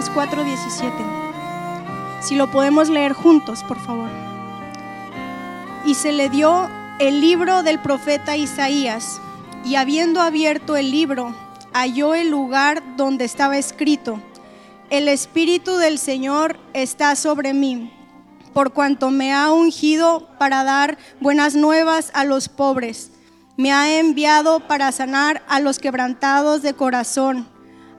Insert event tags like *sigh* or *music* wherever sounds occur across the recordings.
Lucas 4:17. Si lo podemos leer juntos, por favor. Y se le dio el libro del profeta Isaías, y habiendo abierto el libro, halló el lugar donde estaba escrito, el Espíritu del Señor está sobre mí, por cuanto me ha ungido para dar buenas nuevas a los pobres, me ha enviado para sanar a los quebrantados de corazón,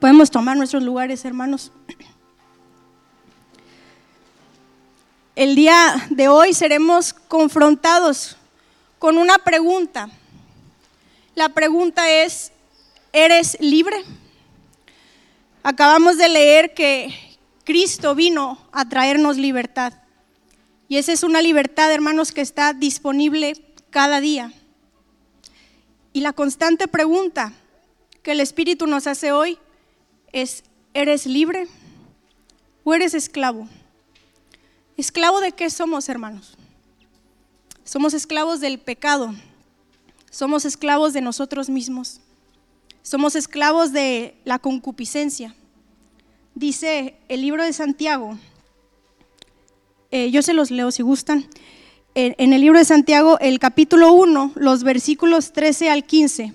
Podemos tomar nuestros lugares, hermanos. El día de hoy seremos confrontados con una pregunta. La pregunta es, ¿eres libre? Acabamos de leer que Cristo vino a traernos libertad. Y esa es una libertad, hermanos, que está disponible cada día. Y la constante pregunta que el Espíritu nos hace hoy es, ¿eres libre o eres esclavo? ¿Esclavo de qué somos, hermanos? Somos esclavos del pecado, somos esclavos de nosotros mismos, somos esclavos de la concupiscencia. Dice el libro de Santiago, eh, yo se los leo si gustan, en, el libro de Santiago, el capítulo 1, los versículos 13 al 15.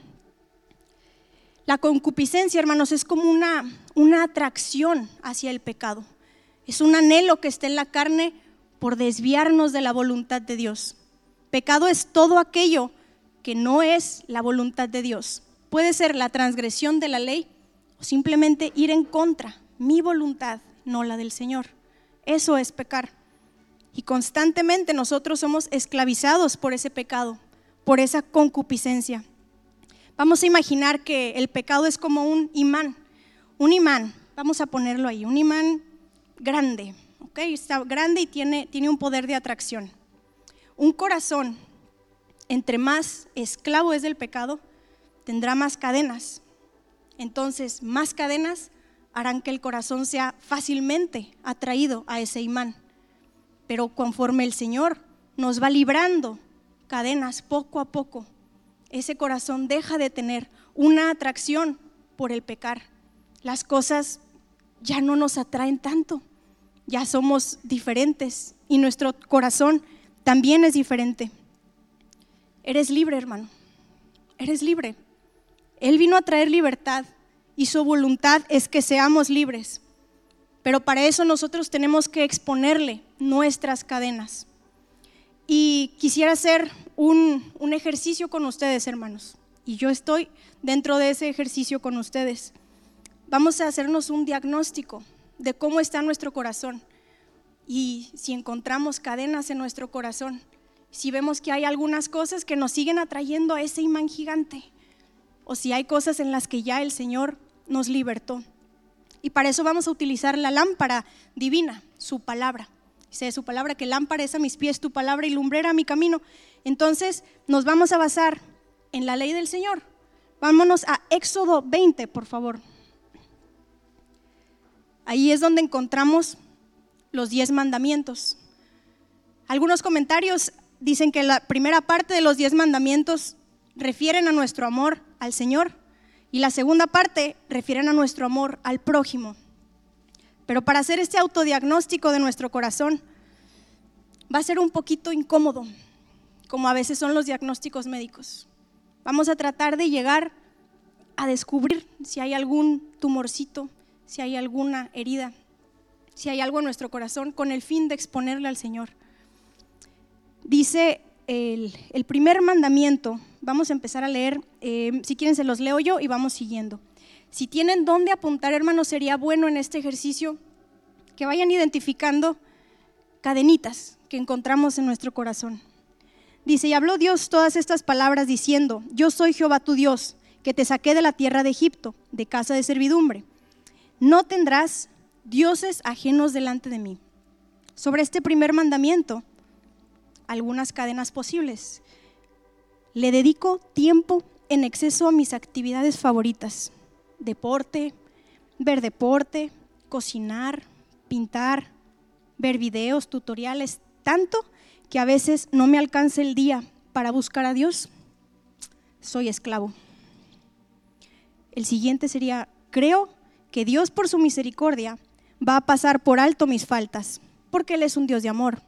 La concupiscencia, hermanos, es como una, una atracción hacia el pecado. Es un anhelo que está en la carne por desviarnos de la voluntad de Dios. Pecado es todo aquello que no es la voluntad de Dios. Puede ser la transgresión de la ley o simplemente ir en contra, mi voluntad, no la del Señor. Eso es pecar. Y constantemente nosotros somos esclavizados por ese pecado, por esa concupiscencia. Vamos a imaginar que el pecado es como un imán, un imán, vamos a ponerlo ahí, un imán grande, ¿ok? Está grande y tiene, tiene un poder de atracción. Un corazón, entre más esclavo es del pecado, tendrá más cadenas. Entonces, más cadenas harán que el corazón sea fácilmente atraído a ese imán. Pero conforme el Señor nos va librando cadenas poco a poco, ese corazón deja de tener una atracción por el pecar. Las cosas ya no nos atraen tanto, ya somos diferentes y nuestro corazón también es diferente. Eres libre, hermano, eres libre. Él vino a traer libertad y su voluntad es que seamos libres. Pero para eso nosotros tenemos que exponerle nuestras cadenas. Y quisiera hacer un, ejercicio con ustedes, hermanos. Y yo estoy dentro de ese ejercicio con ustedes. Vamos a hacernos un diagnóstico de cómo está nuestro corazón. Y si encontramos cadenas en nuestro corazón, si vemos que hay algunas cosas que nos siguen atrayendo a ese imán gigante, o si hay cosas en las que ya el Señor nos libertó. Y para eso vamos a utilizar la lámpara divina, su palabra. Dice su palabra que lámpara es a mis pies tu palabra y lumbrera a mi camino. Entonces nos vamos a basar en la ley del Señor. Vámonos a Éxodo 20, por favor. Ahí es donde encontramos los diez mandamientos. Algunos comentarios dicen que la primera parte de los diez mandamientos refieren a nuestro amor al Señor y la segunda parte refieren a nuestro amor al prójimo. Pero para hacer este autodiagnóstico de nuestro corazón va a ser un poquito incómodo, como a veces son los diagnósticos médicos. Vamos a tratar de llegar a descubrir si hay algún tumorcito, si hay alguna herida, si hay algo en nuestro corazón, con el fin de exponerle al Señor. dice el, primer mandamiento, vamos a empezar a leer, eh, si quieren se los leo yo y vamos siguiendo. Si tienen dónde apuntar, hermanos, sería bueno en este ejercicio que vayan identificando cadenitas que encontramos en nuestro corazón. Dice, y habló Dios todas estas palabras diciendo, yo soy Jehová tu Dios, que te saqué de la tierra de Egipto, de casa de servidumbre. No tendrás dioses ajenos delante de mí. Sobre este primer mandamiento, algunas cadenas posibles. Le dedico tiempo en exceso a mis actividades favoritas. Deporte, ver deporte, cocinar, pintar, ver videos, tutoriales, tanto que a veces no me alcanza el día para buscar a Dios. Soy esclavo. El siguiente sería, creo que Dios por su misericordia va a pasar por alto mis faltas, porque Él es un Dios de amor.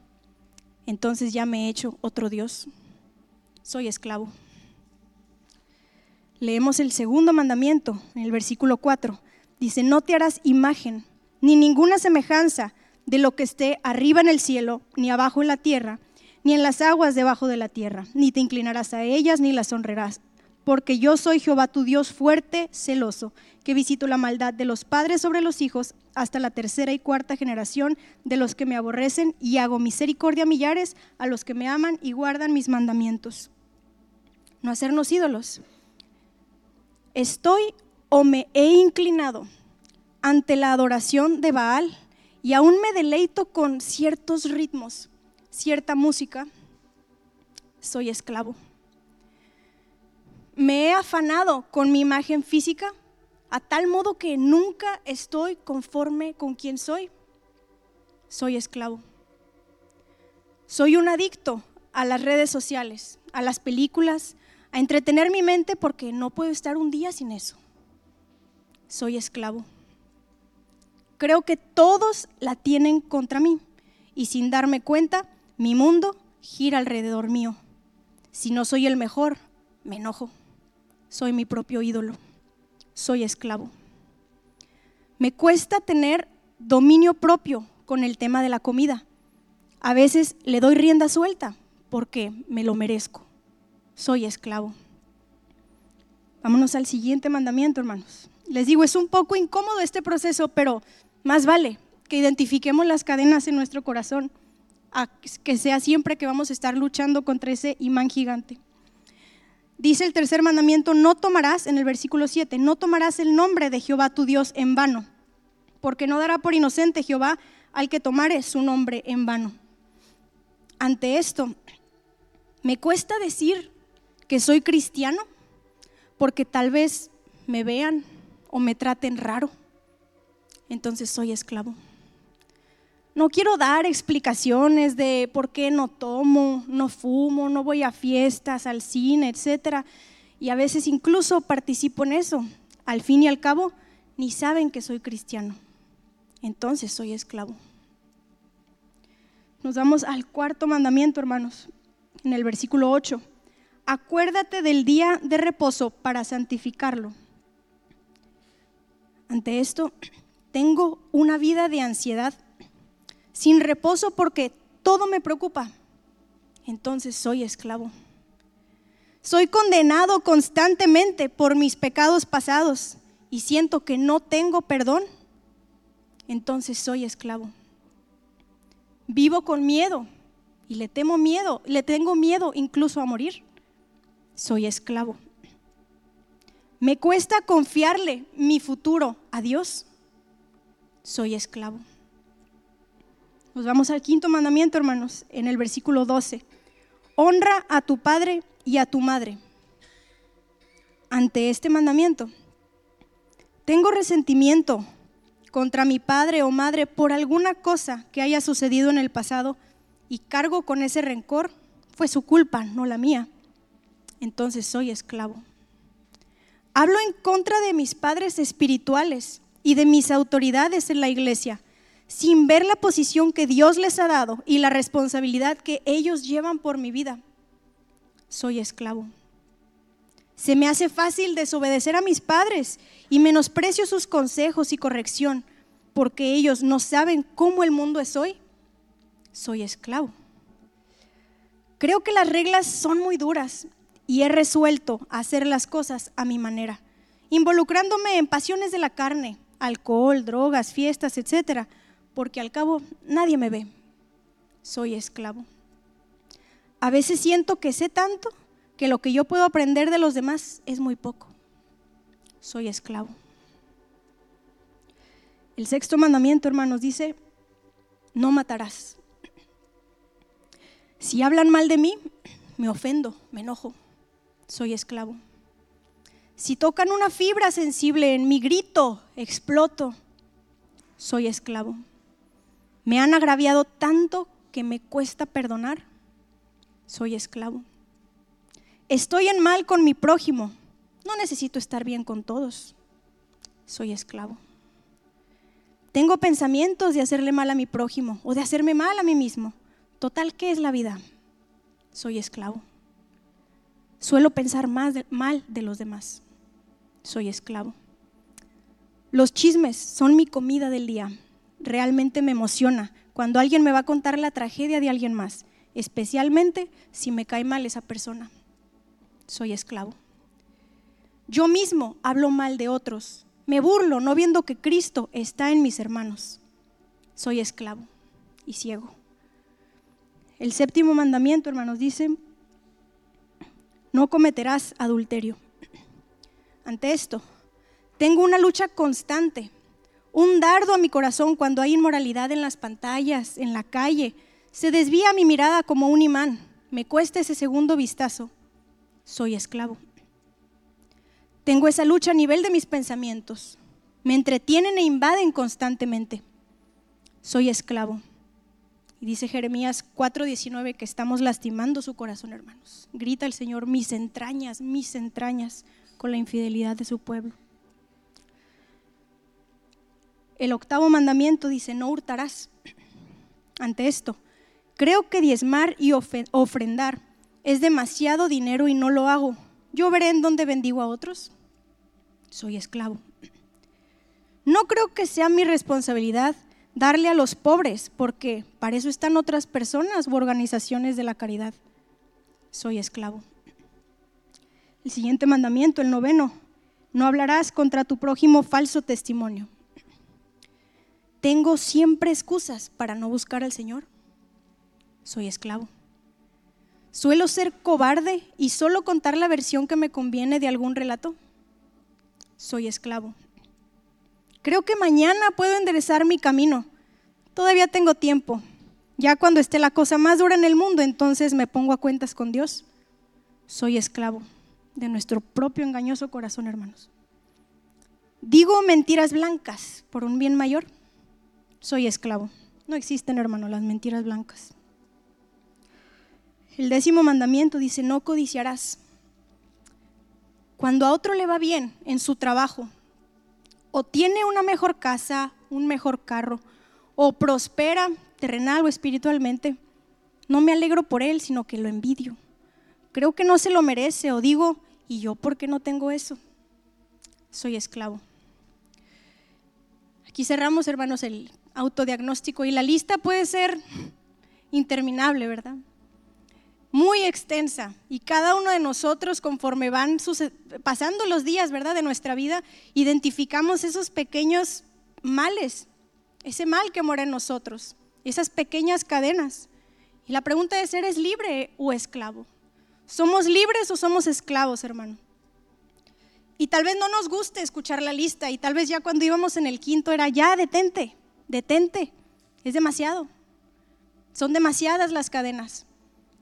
Entonces ya me he hecho otro Dios. Soy esclavo. Leemos el segundo mandamiento en el versículo 4. Dice, no te harás imagen ni ninguna semejanza de lo que esté arriba en el cielo, ni abajo en la tierra, ni en las aguas debajo de la tierra, ni te inclinarás a ellas, ni las honrarás porque yo soy Jehová tu Dios fuerte, celoso, que visito la maldad de los padres sobre los hijos hasta la tercera y cuarta generación de los que me aborrecen y hago misericordia a millares a los que me aman y guardan mis mandamientos. No hacernos ídolos. Estoy o me he inclinado ante la adoración de Baal y aún me deleito con ciertos ritmos, cierta música. Soy esclavo me he afanado con mi imagen física a tal modo que nunca estoy conforme con quien soy. Soy esclavo. Soy un adicto a las redes sociales, a las películas, a entretener mi mente porque no puedo estar un día sin eso. Soy esclavo. Creo que todos la tienen contra mí y sin darme cuenta, mi mundo gira alrededor mío. Si no soy el mejor, me enojo soy mi propio ídolo, soy esclavo. Me cuesta tener dominio propio con el tema de la comida. A veces le doy rienda suelta porque me lo merezco. Soy esclavo. Vámonos al siguiente mandamiento, hermanos. Les digo, es un poco incómodo este proceso, pero más vale que identifiquemos las cadenas en nuestro corazón, que sea siempre que vamos a estar luchando contra ese imán gigante. Dice el tercer mandamiento, no tomarás, en el versículo 7, no tomarás el nombre de Jehová tu Dios en vano, porque no dará por inocente Jehová al que tomare su nombre en vano. Ante esto, me cuesta decir que soy cristiano, porque tal vez me vean o me traten raro, entonces soy esclavo. No quiero dar explicaciones de por qué no tomo, no fumo, no voy a fiestas, al cine, etc. Y a veces incluso participo en eso. Al fin y al cabo, ni saben que soy cristiano. Entonces soy esclavo. Nos vamos al cuarto mandamiento, hermanos, en el versículo 8. Acuérdate del día de reposo para santificarlo. Ante esto, tengo una vida de ansiedad sin reposo porque todo me preocupa, entonces soy esclavo. Soy condenado constantemente por mis pecados pasados y siento que no tengo perdón, entonces soy esclavo. Vivo con miedo y le temo miedo, le tengo miedo incluso a morir. Soy esclavo. Me cuesta confiarle mi futuro a Dios. Soy esclavo. Nos vamos al quinto mandamiento, hermanos, en el versículo 12. Honra a tu padre y a tu madre. Ante este mandamiento, tengo resentimiento contra mi padre o madre por alguna cosa que haya sucedido en el pasado y cargo con ese rencor, fue su culpa, no la mía. Entonces soy esclavo. Hablo en contra de mis padres espirituales y de mis autoridades en la iglesia sin ver la posición que Dios les ha dado y la responsabilidad que ellos llevan por mi vida. Soy esclavo. Se me hace fácil desobedecer a mis padres y menosprecio sus consejos y corrección porque ellos no saben cómo el mundo es hoy. Soy esclavo. Creo que las reglas son muy duras y he resuelto hacer las cosas a mi manera, involucrándome en pasiones de la carne, alcohol, drogas, fiestas, etcétera, porque al cabo nadie me ve. Soy esclavo. A veces siento que sé tanto que lo que yo puedo aprender de los demás es muy poco. Soy esclavo. El sexto mandamiento, hermanos, dice, no matarás. Si hablan mal de mí, me ofendo, me enojo, soy esclavo. Si tocan una fibra sensible en mi grito, exploto, soy esclavo. Me han agraviado tanto que me cuesta perdonar, soy esclavo. Estoy en mal con mi prójimo, no necesito estar bien con todos, soy esclavo. Tengo pensamientos de hacerle mal a mi prójimo o de hacerme mal a mí mismo. Total, ¿qué es la vida? Soy esclavo. Suelo pensar más mal de los demás. Soy esclavo. Los chismes son mi comida del día. Realmente me emociona cuando alguien me va a contar la tragedia de alguien más, especialmente si me cae mal esa persona. Soy esclavo. Yo mismo hablo mal de otros me burlo no viendo que Cristo está en mis hermanos. Soy esclavo y ciego. El séptimo mandamiento, hermanos, dice, no cometerás adulterio. Ante esto, tengo una lucha constante, un dardo a mi corazón cuando hay inmoralidad en las pantallas, en la calle. Se desvía mi mirada como un imán. Me cuesta ese segundo vistazo. Soy esclavo. Tengo esa lucha a nivel de mis pensamientos. Me entretienen e invaden constantemente. Soy esclavo. Y dice Jeremías 4:19 que estamos lastimando su corazón, hermanos. Grita el Señor, mis entrañas, mis entrañas, con la infidelidad de su pueblo. El octavo mandamiento dice, no hurtarás. Ante esto, creo que diezmar y ofrendar es demasiado dinero y no lo hago. Yo veré en dónde bendigo a otros soy esclavo. No creo que sea mi responsabilidad darle a los pobres, porque para eso están otras personas u organizaciones de la caridad. Soy esclavo. El siguiente mandamiento, el noveno, no hablarás contra tu prójimo falso testimonio. Tengo siempre excusas para no buscar al Señor. Soy esclavo. Suelo ser cobarde y solo contar la versión que me conviene de algún relato soy esclavo. Creo que mañana puedo enderezar mi camino. Todavía tengo tiempo. Ya cuando esté la cosa más dura en el mundo, entonces me pongo a cuentas con Dios. Soy esclavo de nuestro propio engañoso corazón, hermanos. Digo mentiras blancas por un bien mayor. Soy esclavo. No existen, hermano, las mentiras blancas. El décimo mandamiento dice, no codiciarás. Cuando a otro le va bien en su trabajo, o tiene una mejor casa, un mejor carro, o prospera terrenal o espiritualmente, no me alegro por él, sino que lo envidio. Creo que no se lo merece, o digo, ¿y yo por qué no tengo eso? Soy esclavo. Aquí cerramos, hermanos, el autodiagnóstico y la lista puede ser interminable, ¿verdad? Muy extensa y cada uno de nosotros conforme van pasando los días, ¿verdad? De nuestra vida, identificamos esos pequeños males, ese mal que mora en nosotros, esas pequeñas cadenas. Y la pregunta es, ¿eres libre o esclavo? ¿Somos libres o somos esclavos, hermano? Y tal vez no nos guste escuchar la lista y tal vez ya cuando íbamos en el quinto era, ya, detente, detente, es demasiado. Son demasiadas las cadenas.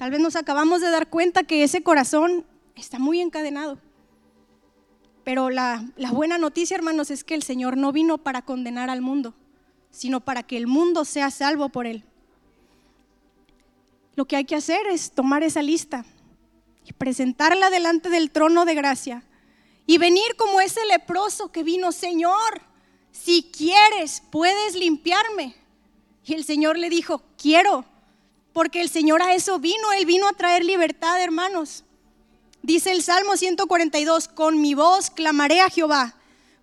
Tal vez nos acabamos de dar cuenta que ese corazón está muy encadenado. Pero la, buena noticia, hermanos, es que el Señor no vino para condenar al mundo, sino para que el mundo sea salvo por Él. Lo que hay que hacer es tomar esa lista y presentarla delante del trono de gracia y venir como ese leproso que vino, Señor, si quieres, puedes limpiarme. Y el Señor le dijo, quiero, porque el Señor a eso vino, Él vino a traer libertad, hermanos. Dice el Salmo 142, con mi voz clamaré a Jehová,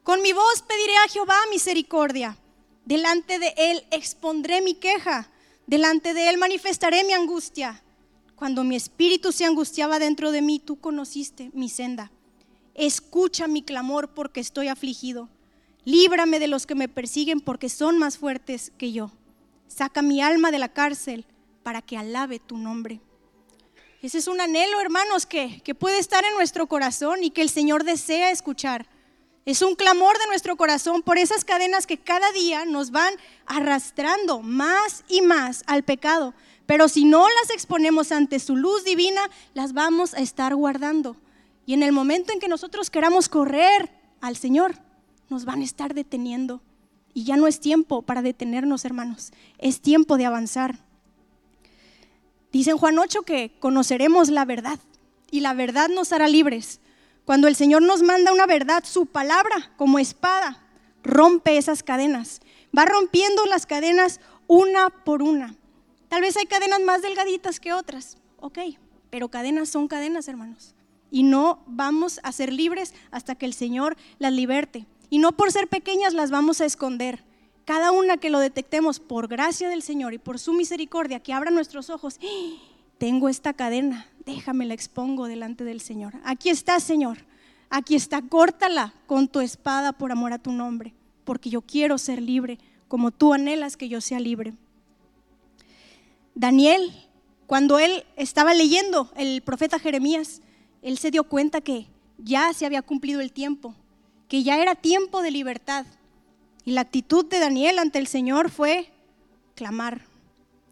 con mi voz pediré a Jehová misericordia. Delante de Él expondré mi queja, delante de Él manifestaré mi angustia. Cuando mi espíritu se angustiaba dentro de mí, tú conociste mi senda. Escucha mi clamor porque estoy afligido. Líbrame de los que me persiguen porque son más fuertes que yo. Saca mi alma de la cárcel para que alabe tu nombre. Ese es un anhelo, hermanos, que, que puede estar en nuestro corazón y que el Señor desea escuchar. Es un clamor de nuestro corazón por esas cadenas que cada día nos van arrastrando más y más al pecado. Pero si no las exponemos ante su luz divina, las vamos a estar guardando. Y en el momento en que nosotros queramos correr al Señor, nos van a estar deteniendo. Y ya no es tiempo para detenernos, hermanos. Es tiempo de avanzar. Dice en Juan 8 que conoceremos la verdad y la verdad nos hará libres. Cuando el Señor nos manda una verdad, su palabra como espada rompe esas cadenas. Va rompiendo las cadenas una por una. Tal vez hay cadenas más delgaditas que otras, ok, pero cadenas son cadenas, hermanos. Y no vamos a ser libres hasta que el Señor las liberte. Y no por ser pequeñas las vamos a esconder. Cada una que lo detectemos por gracia del Señor y por su misericordia, que abra nuestros ojos, ¡Ah! tengo esta cadena, déjame la expongo delante del Señor. Aquí está, Señor. Aquí está, córtala con tu espada por amor a tu nombre, porque yo quiero ser libre, como tú anhelas que yo sea libre. Daniel, cuando él estaba leyendo el profeta Jeremías, él se dio cuenta que ya se había cumplido el tiempo, que ya era tiempo de libertad, y la actitud de Daniel ante el Señor fue clamar.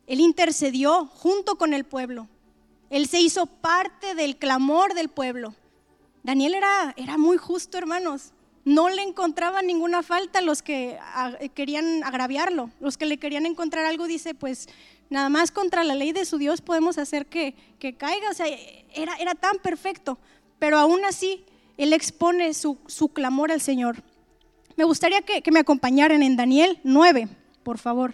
Él intercedió junto con el pueblo. Él se hizo parte del clamor del pueblo. Daniel era, era muy justo, hermanos. No le encontraba ninguna falta los que querían agraviarlo. Los que le querían encontrar algo, dice, pues nada más contra la ley de su Dios podemos hacer que, que caiga. O sea, era, era tan perfecto. Pero aún así, él expone su, su clamor al Señor. Me gustaría que, me acompañaran en Daniel 9, por favor.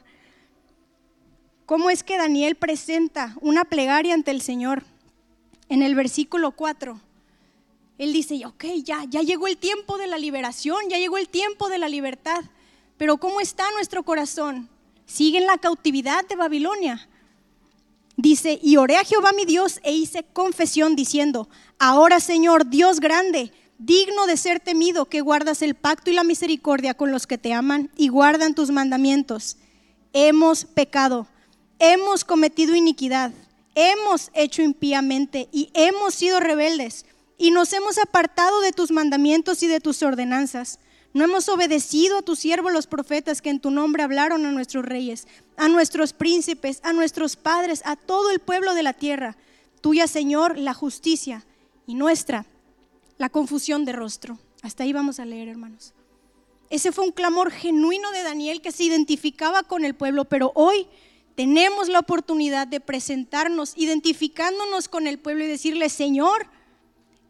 ¿Cómo es que Daniel presenta una plegaria ante el Señor? En el versículo 4, él dice, ok, ya, ya llegó el tiempo de la liberación, ya llegó el tiempo de la libertad, pero ¿cómo está nuestro corazón? Sigue en la cautividad de Babilonia. Dice, y oré a Jehová mi Dios e hice confesión diciendo, ahora Señor, Dios grande, digno de ser temido, que guardas el pacto y la misericordia con los que te aman y guardan tus mandamientos. Hemos pecado, hemos cometido iniquidad, hemos hecho impíamente y hemos sido rebeldes y nos hemos apartado de tus mandamientos y de tus ordenanzas. No hemos obedecido a tus siervos los profetas que en tu nombre hablaron a nuestros reyes, a nuestros príncipes, a nuestros padres, a todo el pueblo de la tierra. Tuya, Señor, la justicia y nuestra la confusión de rostro. Hasta ahí vamos a leer, hermanos. Ese fue un clamor genuino de Daniel que se identificaba con el pueblo, pero hoy tenemos la oportunidad de presentarnos identificándonos con el pueblo y decirle, Señor,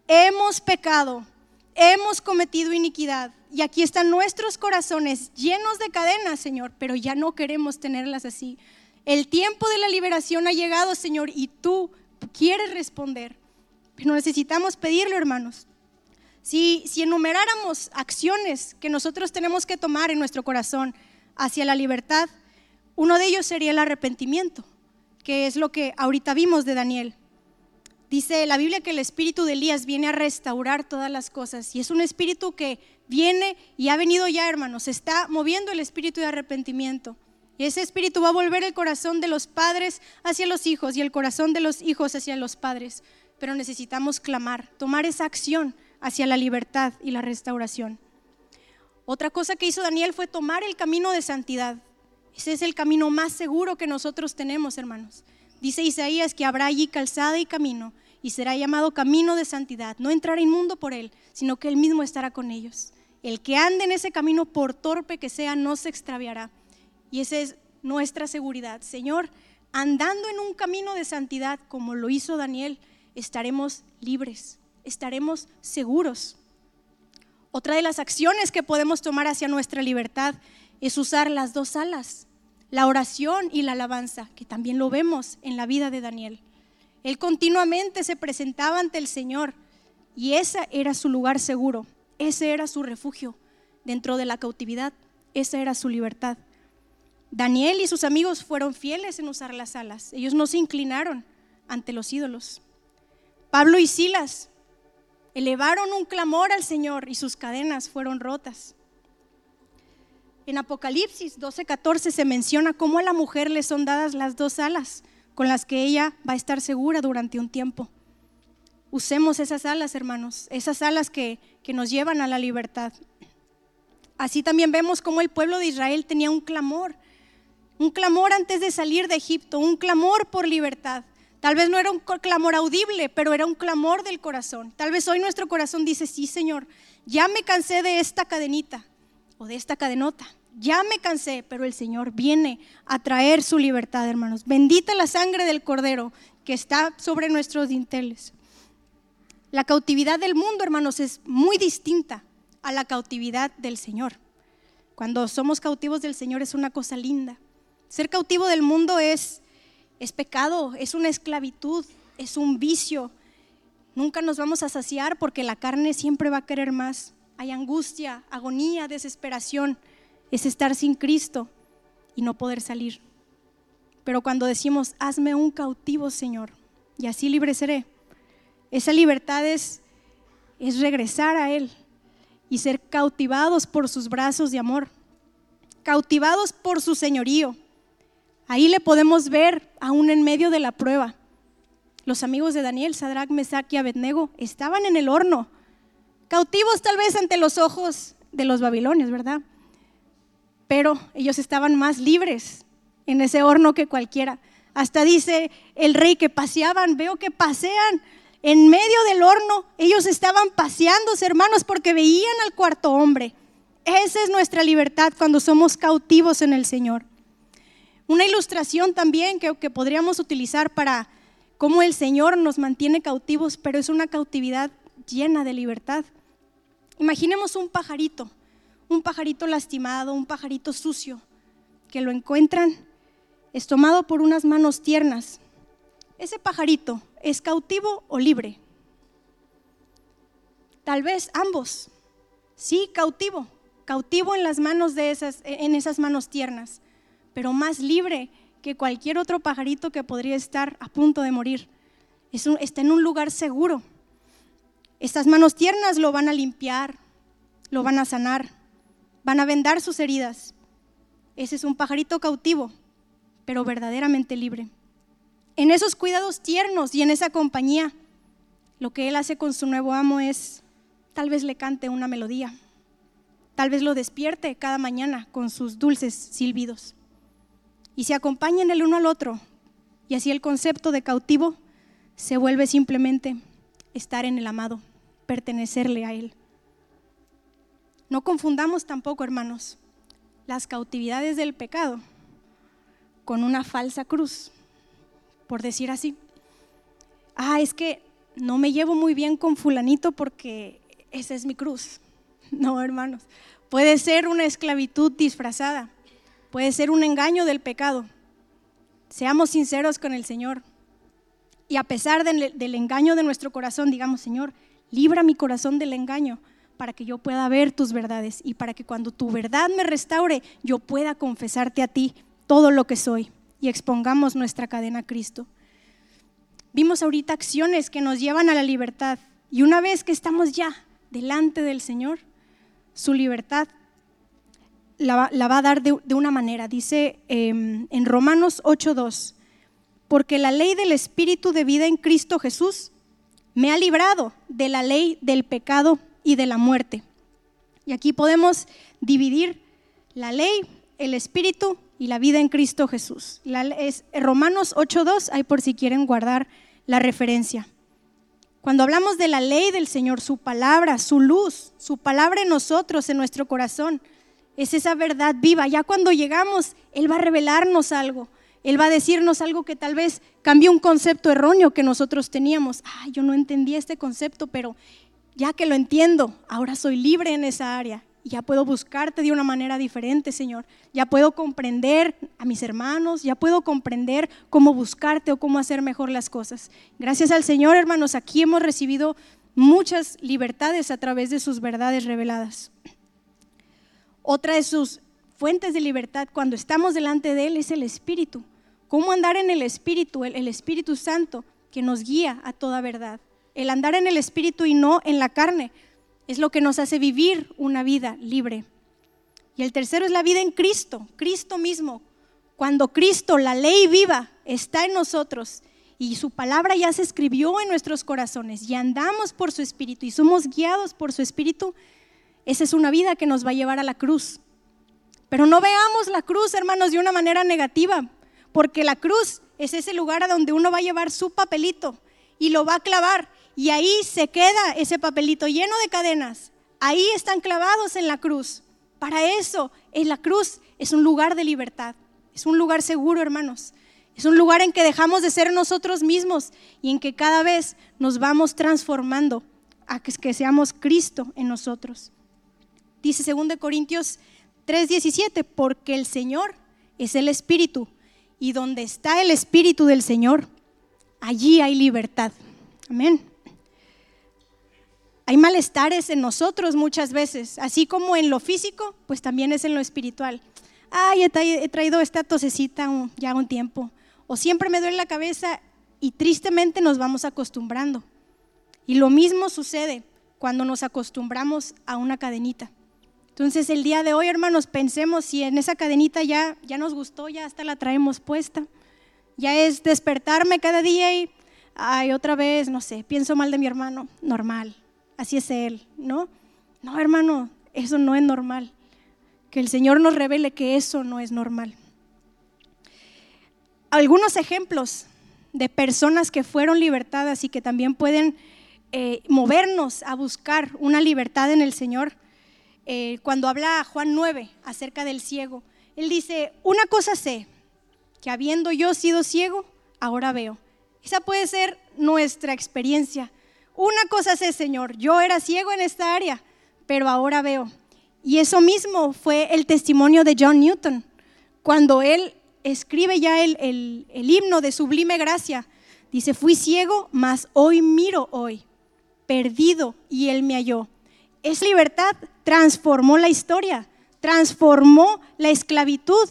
hemos pecado, hemos cometido iniquidad y aquí están nuestros corazones llenos de cadenas, Señor, pero ya no queremos tenerlas así. El tiempo de la liberación ha llegado, Señor, y tú quieres responder, pero necesitamos pedirlo, hermanos. Si, enumeráramos acciones que nosotros tenemos que tomar en nuestro corazón hacia la libertad, uno de ellos sería el arrepentimiento, que es lo que ahorita vimos de Daniel. Dice la Biblia que el espíritu de Elías viene a restaurar todas las cosas y es un espíritu que viene y ha venido ya, hermanos, está moviendo el espíritu de arrepentimiento. Y ese espíritu va a volver el corazón de los padres hacia los hijos y el corazón de los hijos hacia los padres. Pero necesitamos clamar, tomar esa acción hacia la libertad y la restauración. Otra cosa que hizo Daniel fue tomar el camino de santidad. Ese es el camino más seguro que nosotros tenemos, hermanos. Dice Isaías que habrá allí calzada y camino y será llamado camino de santidad. No entrará inmundo por él, sino que él mismo estará con ellos. El que ande en ese camino, por torpe que sea, no se extraviará. Y esa es nuestra seguridad. Señor, andando en un camino de santidad como lo hizo Daniel, estaremos libres estaremos seguros. Otra de las acciones que podemos tomar hacia nuestra libertad es usar las dos alas, la oración y la alabanza, que también lo vemos en la vida de Daniel. Él continuamente se presentaba ante el Señor y ese era su lugar seguro, ese era su refugio dentro de la cautividad, esa era su libertad. Daniel y sus amigos fueron fieles en usar las alas, ellos no se inclinaron ante los ídolos. Pablo y Silas elevaron un clamor al Señor y sus cadenas fueron rotas. En Apocalipsis 12:14 se menciona cómo a la mujer le son dadas las dos alas con las que ella va a estar segura durante un tiempo. Usemos esas alas, hermanos, esas alas que, que nos llevan a la libertad. Así también vemos cómo el pueblo de Israel tenía un clamor, un clamor antes de salir de Egipto, un clamor por libertad. Tal vez no era un clamor audible, pero era un clamor del corazón. Tal vez hoy nuestro corazón dice, sí, Señor, ya me cansé de esta cadenita o de esta cadenota. Ya me cansé, pero el Señor viene a traer su libertad, hermanos. Bendita la sangre del Cordero que está sobre nuestros dinteles. La cautividad del mundo, hermanos, es muy distinta a la cautividad del Señor. Cuando somos cautivos del Señor es una cosa linda. Ser cautivo del mundo es, es pecado, es una esclavitud, es un vicio. Nunca nos vamos a saciar porque la carne siempre va a querer más hay angustia, agonía, desesperación, es estar sin Cristo y no poder salir. Pero cuando decimos, hazme un cautivo, Señor, y así libre seré, esa libertad es, es regresar a Él y ser cautivados por sus brazos de amor, cautivados por su señorío. Ahí le podemos ver aún en medio de la prueba. Los amigos de Daniel, Sadrach, Mesach y Abednego estaban en el horno, cautivos tal vez ante los ojos de los babilonios, ¿verdad? Pero ellos estaban más libres en ese horno que cualquiera. Hasta dice el rey que paseaban, veo que pasean en medio del horno. Ellos estaban paseándose, hermanos, porque veían al cuarto hombre. Esa es nuestra libertad cuando somos cautivos en el Señor. Una ilustración también que, que podríamos utilizar para cómo el Señor nos mantiene cautivos, pero es una cautividad llena de libertad. Imaginemos un pajarito, un pajarito lastimado, un pajarito sucio, que lo encuentran es tomado por unas manos tiernas. Ese pajarito es cautivo o libre. Tal vez ambos. Sí, cautivo, cautivo en las manos de esas en esas manos tiernas, pero más libre que cualquier otro pajarito que podría estar a punto de morir. está en un lugar seguro. Estas manos tiernas lo van a limpiar, lo van a sanar, van a vendar sus heridas. Ese es un pajarito cautivo, pero verdaderamente libre. En esos cuidados tiernos y en esa compañía, lo que él hace con su nuevo amo es, tal vez le cante una melodía, tal vez lo despierte cada mañana con sus dulces silbidos. Y se acompañan el uno al otro, y así el concepto de cautivo se vuelve simplemente estar en el amado pertenecerle a Él. No confundamos tampoco, hermanos, las cautividades del pecado con una falsa cruz, por decir así. Ah, es que no me llevo muy bien con fulanito porque esa es mi cruz. *laughs* No, hermanos. Puede ser una esclavitud disfrazada, puede ser un engaño del pecado. Seamos sinceros con el Señor. Y a pesar del, engaño de nuestro corazón, digamos, Señor, Libra mi corazón del engaño para que yo pueda ver tus verdades y para que cuando tu verdad me restaure, yo pueda confesarte a ti todo lo que soy y expongamos nuestra cadena a Cristo. Vimos ahorita acciones que nos llevan a la libertad y una vez que estamos ya delante del Señor, su libertad la, va a dar de, una manera. Dice em, en Romanos 8.2, porque la ley del Espíritu de vida en Cristo Jesús me ha librado de la ley del pecado y de la muerte. Y aquí podemos dividir la ley, el espíritu y la vida en Cristo Jesús. es Romanos 8.2, ahí por si quieren guardar la referencia. Cuando hablamos de la ley del Señor, su palabra, su luz, su palabra en nosotros, en nuestro corazón, es esa verdad viva. Ya cuando llegamos, Él va a revelarnos algo. Él va a decirnos algo que tal vez cambió un concepto erróneo que nosotros teníamos. Ah, yo no entendía este concepto, pero ya que lo entiendo, ahora soy libre en esa área. Ya puedo buscarte de una manera diferente, Señor. Ya puedo comprender a mis hermanos, ya puedo comprender cómo buscarte o cómo hacer mejor las cosas. Gracias al Señor, hermanos, aquí hemos recibido muchas libertades a través de sus verdades reveladas. Otra de sus fuentes de libertad cuando estamos delante de Él es el Espíritu. ¿Cómo andar en el Espíritu? El, Espíritu Santo que nos guía a toda verdad. El andar en el Espíritu y no en la carne es lo que nos hace vivir una vida libre. Y el tercero es la vida en Cristo, Cristo mismo. Cuando Cristo, la ley viva, está en nosotros y su palabra ya se escribió en nuestros corazones y andamos por su Espíritu y somos guiados por su Espíritu, esa es una vida que nos va a llevar a la cruz. Pero no veamos la cruz, hermanos, de una manera negativa, porque la cruz es ese lugar a donde uno va a llevar su papelito y lo va a clavar y ahí se queda ese papelito lleno de cadenas. Ahí están clavados en la cruz. Para eso, en la cruz es un lugar de libertad. Es un lugar seguro, hermanos. Es un lugar en que dejamos de ser nosotros mismos y en que cada vez nos vamos transformando a que seamos Cristo en nosotros. Dice 2 Corintios 3:17, porque el Señor es el Espíritu y donde está el Espíritu del Señor, allí hay libertad. Amén. Hay malestares en nosotros muchas veces, así como en lo físico, pues también es en lo espiritual. Ay, he traído esta tosecita ya un tiempo, o siempre me duele la cabeza y tristemente nos vamos acostumbrando. Y lo mismo sucede cuando nos acostumbramos a una cadenita. Entonces el día de hoy, hermanos, pensemos si en esa cadenita ya, ya nos gustó, ya hasta la traemos puesta. Ya es despertarme cada día y, ay, otra vez, no sé, pienso mal de mi hermano. Normal, así es él, ¿no? No, hermano, eso no es normal. Que el Señor nos revele que eso no es normal. Algunos ejemplos de personas que fueron libertadas y que también pueden eh, movernos a buscar una libertad en el Señor. Eh, cuando habla Juan 9 acerca del ciego, él dice, una cosa sé, que habiendo yo sido ciego, ahora veo. Esa puede ser nuestra experiencia. Una cosa sé, Señor, yo era ciego en esta área, pero ahora veo. Y eso mismo fue el testimonio de John Newton, cuando él escribe ya el, el himno de sublime gracia. Dice, fui ciego, mas hoy miro hoy, perdido, y él me halló. Esa libertad transformó la historia, transformó la esclavitud.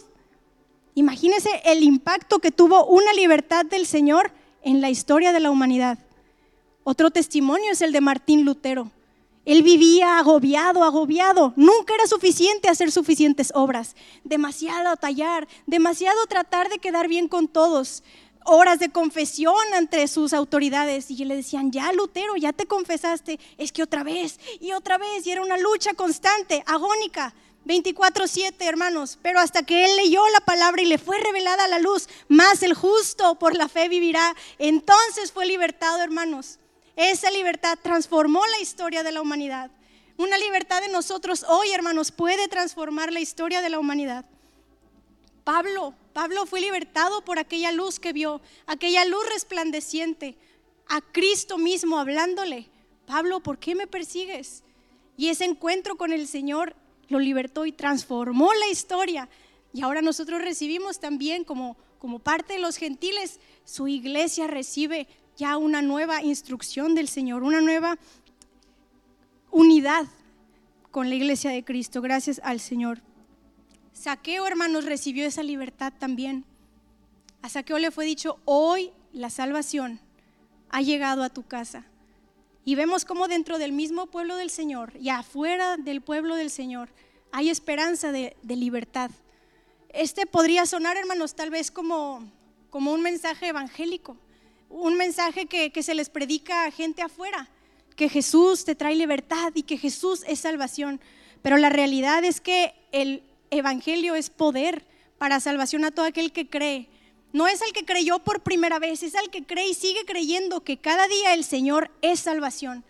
Imagínense el impacto que tuvo una libertad del Señor en la historia de la humanidad. Otro testimonio es el de Martín Lutero. Él vivía agobiado, agobiado. Nunca era suficiente hacer suficientes obras. Demasiado tallar, demasiado tratar de quedar bien con todos horas de confesión ante sus autoridades y le decían, ya Lutero, ya te confesaste, es que otra vez y otra vez, y era una lucha constante, agónica, 24/7, hermanos, pero hasta que él leyó la palabra y le fue revelada la luz, más el justo por la fe vivirá, entonces fue libertado, hermanos. Esa libertad transformó la historia de la humanidad. Una libertad de nosotros hoy, hermanos, puede transformar la historia de la humanidad. Pablo, Pablo fue libertado por aquella luz que vio, aquella luz resplandeciente, a Cristo mismo hablándole. Pablo, ¿por qué me persigues? Y ese encuentro con el Señor lo libertó y transformó la historia. Y ahora nosotros recibimos también como, como parte de los gentiles, su iglesia recibe ya una nueva instrucción del Señor, una nueva unidad con la iglesia de Cristo. Gracias al Señor. Saqueo, hermanos, recibió esa libertad también. A Saqueo le fue dicho, hoy la salvación ha llegado a tu casa. Y vemos cómo dentro del mismo pueblo del Señor y afuera del pueblo del Señor hay esperanza de, libertad. Este podría sonar, hermanos, tal vez como, como un mensaje evangélico, un mensaje que, que se les predica a gente afuera, que Jesús te trae libertad y que Jesús es salvación. Pero la realidad es que el evangelio es poder para salvación a todo aquel que cree. No es el que creyó por primera vez, es el que cree y sigue creyendo que cada día el Señor es salvación,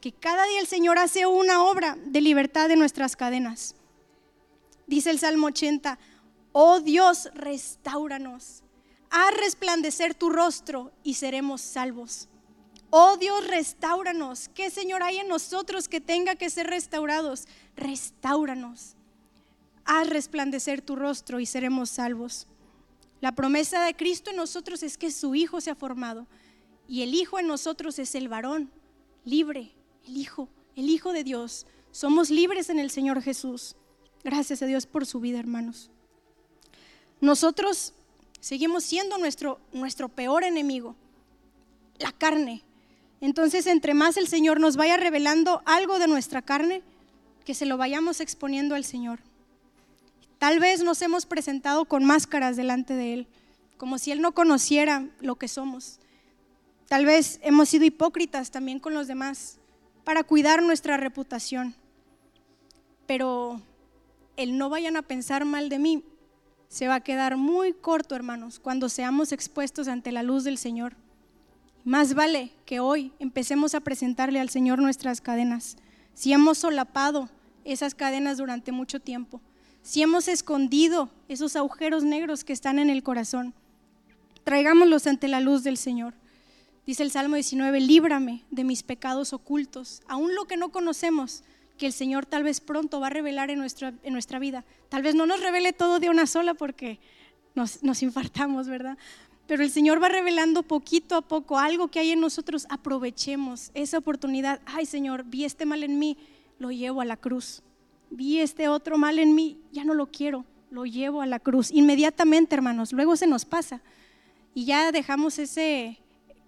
que cada día el Señor hace una obra de libertad de nuestras cadenas. Dice el Salmo 80, oh Dios, restauranos, haz resplandecer tu rostro y seremos salvos. Oh Dios, restauranos. ¿Qué Señor hay en nosotros que tenga que ser restaurados? Restauranos haz resplandecer tu rostro y seremos salvos. La promesa de Cristo en nosotros es que su Hijo se ha formado y el Hijo en nosotros es el varón libre, el Hijo, el Hijo de Dios. Somos libres en el Señor Jesús. Gracias a Dios por su vida, hermanos. Nosotros seguimos siendo nuestro, nuestro peor enemigo la carne. Entonces, entre más el Señor nos vaya revelando algo de nuestra carne, que se lo vayamos exponiendo al Señor. Tal vez nos hemos presentado con máscaras delante de Él, como si Él no conociera lo que somos. Tal vez hemos sido hipócritas también con los demás para cuidar nuestra reputación. Pero el no vayan a pensar mal de mí se va a quedar muy corto, hermanos, cuando seamos expuestos ante la luz del Señor. Más vale que hoy empecemos a presentarle al Señor nuestras cadenas. Si hemos solapado esas cadenas durante mucho tiempo, si hemos escondido esos agujeros negros que están en el corazón, traigámoslos ante la luz del Señor. Dice el Salmo 19, líbrame de mis pecados ocultos, aún lo que no conocemos, que el Señor tal vez pronto va a revelar en nuestra, vida. Tal vez no nos revele todo de una sola porque nos, nos infartamos, ¿verdad? Pero el Señor va revelando poquito a poco algo que hay en nosotros. Aprovechemos esa oportunidad. Ay, Señor, vi este mal en mí, lo llevo a la cruz. Vi este otro mal en mí, ya no lo quiero, lo llevo a la cruz. Inmediatamente, hermanos, luego se nos pasa. Y ya dejamos ese,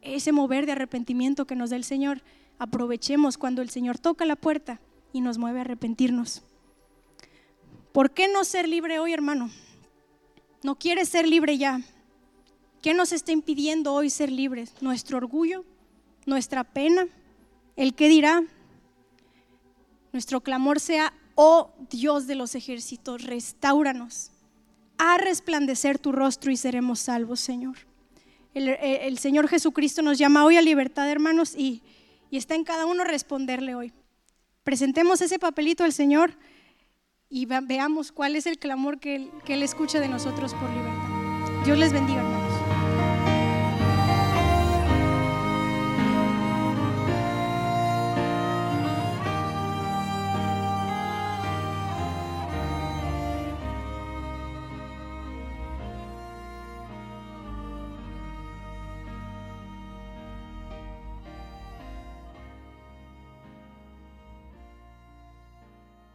ese mover de arrepentimiento que nos da el Señor. Aprovechemos cuando el Señor toca la puerta y nos mueve a arrepentirnos. ¿Por qué no ser libre hoy, hermano? ¿No quieres ser libre ya? ¿Qué nos está impidiendo hoy ser libres? ¿Nuestro orgullo? ¿Nuestra pena? ¿El qué dirá? Nuestro clamor sea, oh Dios de los ejércitos, restauranos. A resplandecer tu rostro y seremos salvos, Señor. El, Señor Jesucristo nos llama hoy a libertad, hermanos, y, está en cada uno responderle hoy. Presentemos ese papelito al Señor y veamos cuál es el clamor que él, que él escucha de nosotros por libertad. Dios les bendiga, hermanos.